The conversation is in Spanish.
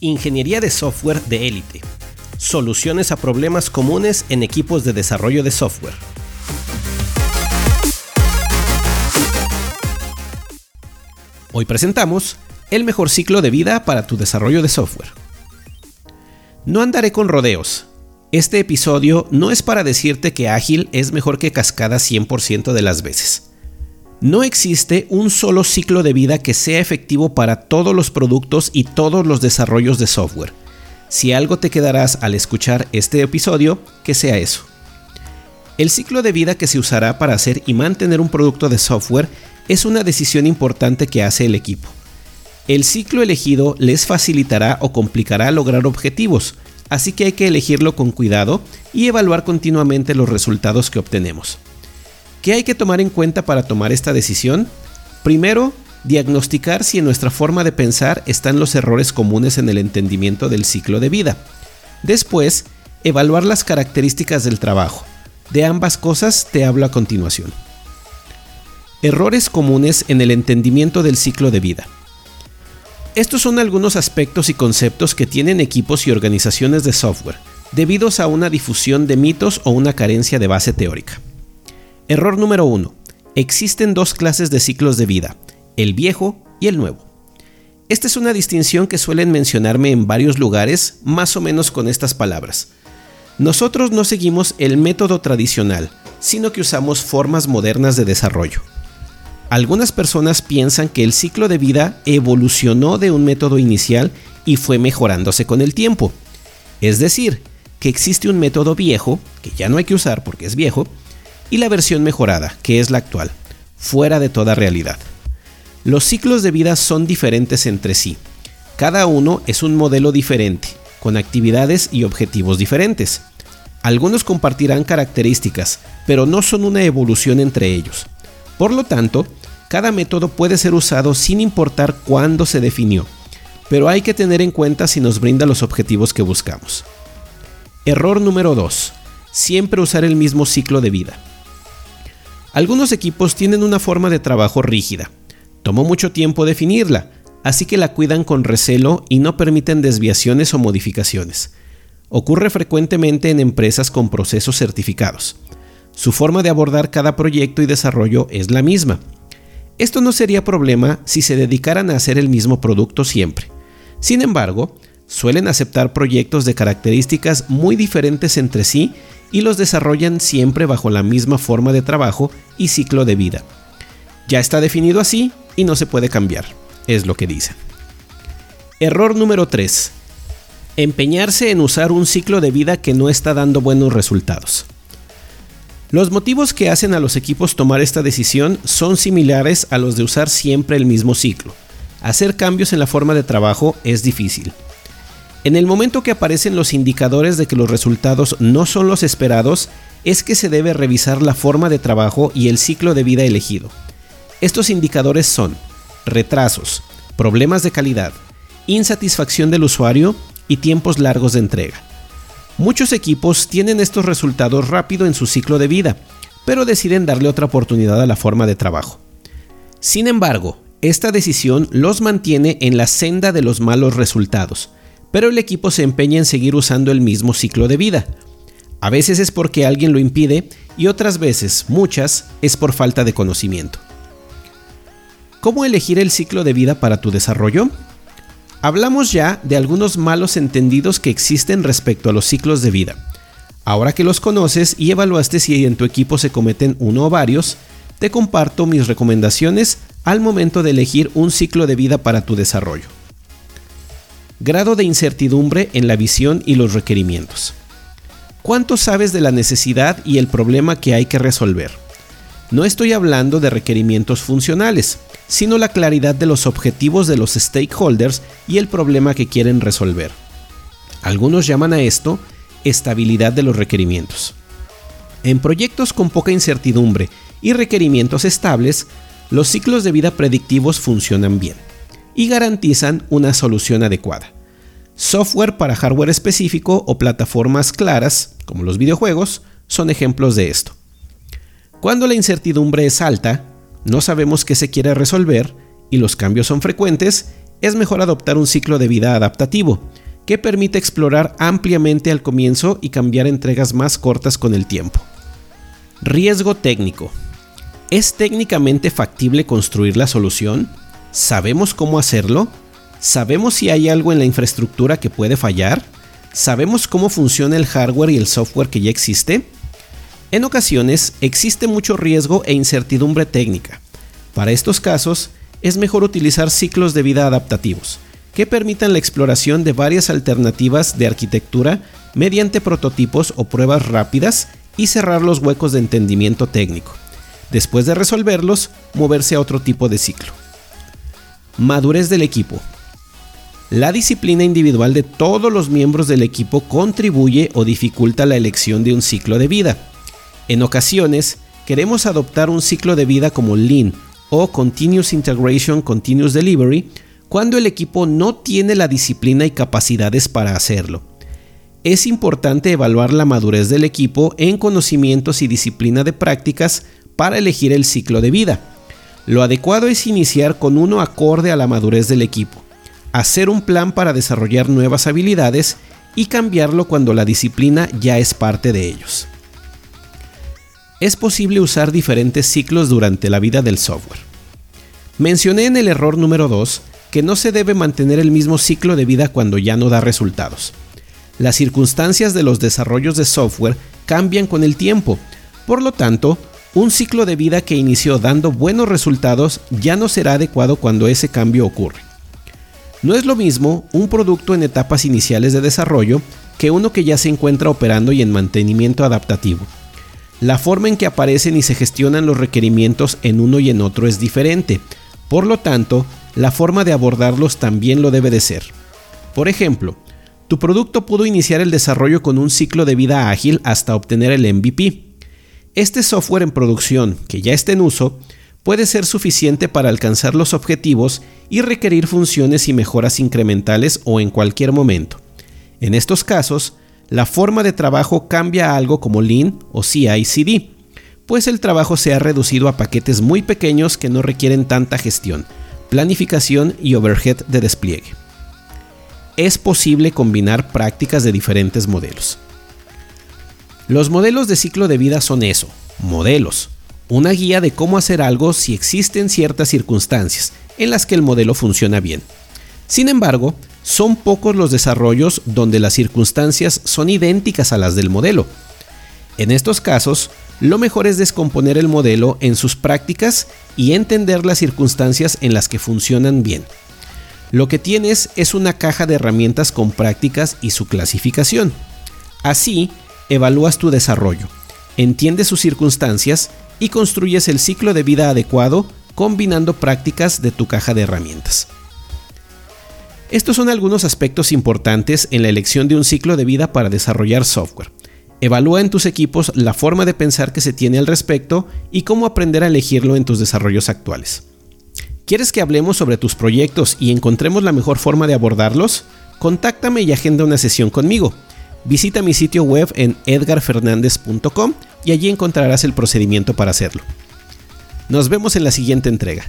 Ingeniería de software de élite. Soluciones a problemas comunes en equipos de desarrollo de software. Hoy presentamos el mejor ciclo de vida para tu desarrollo de software. No andaré con rodeos. Este episodio no es para decirte que ágil es mejor que cascada 100% de las veces. No existe un solo ciclo de vida que sea efectivo para todos los productos y todos los desarrollos de software. Si algo te quedarás al escuchar este episodio, que sea eso. El ciclo de vida que se usará para hacer y mantener un producto de software es una decisión importante que hace el equipo. El ciclo elegido les facilitará o complicará lograr objetivos, así que hay que elegirlo con cuidado y evaluar continuamente los resultados que obtenemos. ¿Qué hay que tomar en cuenta para tomar esta decisión? Primero, diagnosticar si en nuestra forma de pensar están los errores comunes en el entendimiento del ciclo de vida. Después, evaluar las características del trabajo. De ambas cosas te hablo a continuación. Errores comunes en el entendimiento del ciclo de vida. Estos son algunos aspectos y conceptos que tienen equipos y organizaciones de software, debidos a una difusión de mitos o una carencia de base teórica. Error número 1. Existen dos clases de ciclos de vida, el viejo y el nuevo. Esta es una distinción que suelen mencionarme en varios lugares, más o menos con estas palabras. Nosotros no seguimos el método tradicional, sino que usamos formas modernas de desarrollo. Algunas personas piensan que el ciclo de vida evolucionó de un método inicial y fue mejorándose con el tiempo. Es decir, que existe un método viejo, que ya no hay que usar porque es viejo, y la versión mejorada, que es la actual, fuera de toda realidad. Los ciclos de vida son diferentes entre sí. Cada uno es un modelo diferente, con actividades y objetivos diferentes. Algunos compartirán características, pero no son una evolución entre ellos. Por lo tanto, cada método puede ser usado sin importar cuándo se definió, pero hay que tener en cuenta si nos brinda los objetivos que buscamos. Error número 2. Siempre usar el mismo ciclo de vida. Algunos equipos tienen una forma de trabajo rígida. Tomó mucho tiempo definirla, así que la cuidan con recelo y no permiten desviaciones o modificaciones. Ocurre frecuentemente en empresas con procesos certificados. Su forma de abordar cada proyecto y desarrollo es la misma. Esto no sería problema si se dedicaran a hacer el mismo producto siempre. Sin embargo, suelen aceptar proyectos de características muy diferentes entre sí y los desarrollan siempre bajo la misma forma de trabajo y ciclo de vida. Ya está definido así y no se puede cambiar, es lo que dicen. Error número 3. Empeñarse en usar un ciclo de vida que no está dando buenos resultados. Los motivos que hacen a los equipos tomar esta decisión son similares a los de usar siempre el mismo ciclo. Hacer cambios en la forma de trabajo es difícil. En el momento que aparecen los indicadores de que los resultados no son los esperados, es que se debe revisar la forma de trabajo y el ciclo de vida elegido. Estos indicadores son retrasos, problemas de calidad, insatisfacción del usuario y tiempos largos de entrega. Muchos equipos tienen estos resultados rápido en su ciclo de vida, pero deciden darle otra oportunidad a la forma de trabajo. Sin embargo, esta decisión los mantiene en la senda de los malos resultados, pero el equipo se empeña en seguir usando el mismo ciclo de vida. A veces es porque alguien lo impide y otras veces, muchas, es por falta de conocimiento. ¿Cómo elegir el ciclo de vida para tu desarrollo? Hablamos ya de algunos malos entendidos que existen respecto a los ciclos de vida. Ahora que los conoces y evaluaste si en tu equipo se cometen uno o varios, te comparto mis recomendaciones al momento de elegir un ciclo de vida para tu desarrollo. Grado de incertidumbre en la visión y los requerimientos. ¿Cuánto sabes de la necesidad y el problema que hay que resolver? No estoy hablando de requerimientos funcionales, sino la claridad de los objetivos de los stakeholders y el problema que quieren resolver. Algunos llaman a esto estabilidad de los requerimientos. En proyectos con poca incertidumbre y requerimientos estables, los ciclos de vida predictivos funcionan bien y garantizan una solución adecuada. Software para hardware específico o plataformas claras, como los videojuegos, son ejemplos de esto. Cuando la incertidumbre es alta, no sabemos qué se quiere resolver y los cambios son frecuentes, es mejor adoptar un ciclo de vida adaptativo, que permite explorar ampliamente al comienzo y cambiar entregas más cortas con el tiempo. Riesgo técnico. ¿Es técnicamente factible construir la solución? ¿Sabemos cómo hacerlo? ¿Sabemos si hay algo en la infraestructura que puede fallar? ¿Sabemos cómo funciona el hardware y el software que ya existe? En ocasiones existe mucho riesgo e incertidumbre técnica. Para estos casos, es mejor utilizar ciclos de vida adaptativos, que permitan la exploración de varias alternativas de arquitectura mediante prototipos o pruebas rápidas y cerrar los huecos de entendimiento técnico. Después de resolverlos, moverse a otro tipo de ciclo. Madurez del equipo. La disciplina individual de todos los miembros del equipo contribuye o dificulta la elección de un ciclo de vida. En ocasiones, queremos adoptar un ciclo de vida como Lean o Continuous Integration Continuous Delivery cuando el equipo no tiene la disciplina y capacidades para hacerlo. Es importante evaluar la madurez del equipo en conocimientos y disciplina de prácticas para elegir el ciclo de vida. Lo adecuado es iniciar con uno acorde a la madurez del equipo, hacer un plan para desarrollar nuevas habilidades y cambiarlo cuando la disciplina ya es parte de ellos es posible usar diferentes ciclos durante la vida del software. Mencioné en el error número 2 que no se debe mantener el mismo ciclo de vida cuando ya no da resultados. Las circunstancias de los desarrollos de software cambian con el tiempo, por lo tanto, un ciclo de vida que inició dando buenos resultados ya no será adecuado cuando ese cambio ocurre. No es lo mismo un producto en etapas iniciales de desarrollo que uno que ya se encuentra operando y en mantenimiento adaptativo. La forma en que aparecen y se gestionan los requerimientos en uno y en otro es diferente, por lo tanto, la forma de abordarlos también lo debe de ser. Por ejemplo, tu producto pudo iniciar el desarrollo con un ciclo de vida ágil hasta obtener el MVP. Este software en producción, que ya está en uso, puede ser suficiente para alcanzar los objetivos y requerir funciones y mejoras incrementales o en cualquier momento. En estos casos, la forma de trabajo cambia a algo como Lean o CI/CD, pues el trabajo se ha reducido a paquetes muy pequeños que no requieren tanta gestión, planificación y overhead de despliegue. Es posible combinar prácticas de diferentes modelos. Los modelos de ciclo de vida son eso, modelos, una guía de cómo hacer algo si existen ciertas circunstancias en las que el modelo funciona bien. Sin embargo, son pocos los desarrollos donde las circunstancias son idénticas a las del modelo. En estos casos, lo mejor es descomponer el modelo en sus prácticas y entender las circunstancias en las que funcionan bien. Lo que tienes es una caja de herramientas con prácticas y su clasificación. Así, evalúas tu desarrollo, entiendes sus circunstancias y construyes el ciclo de vida adecuado combinando prácticas de tu caja de herramientas. Estos son algunos aspectos importantes en la elección de un ciclo de vida para desarrollar software. Evalúa en tus equipos la forma de pensar que se tiene al respecto y cómo aprender a elegirlo en tus desarrollos actuales. ¿Quieres que hablemos sobre tus proyectos y encontremos la mejor forma de abordarlos? Contáctame y agenda una sesión conmigo. Visita mi sitio web en edgarfernandez.com y allí encontrarás el procedimiento para hacerlo. Nos vemos en la siguiente entrega.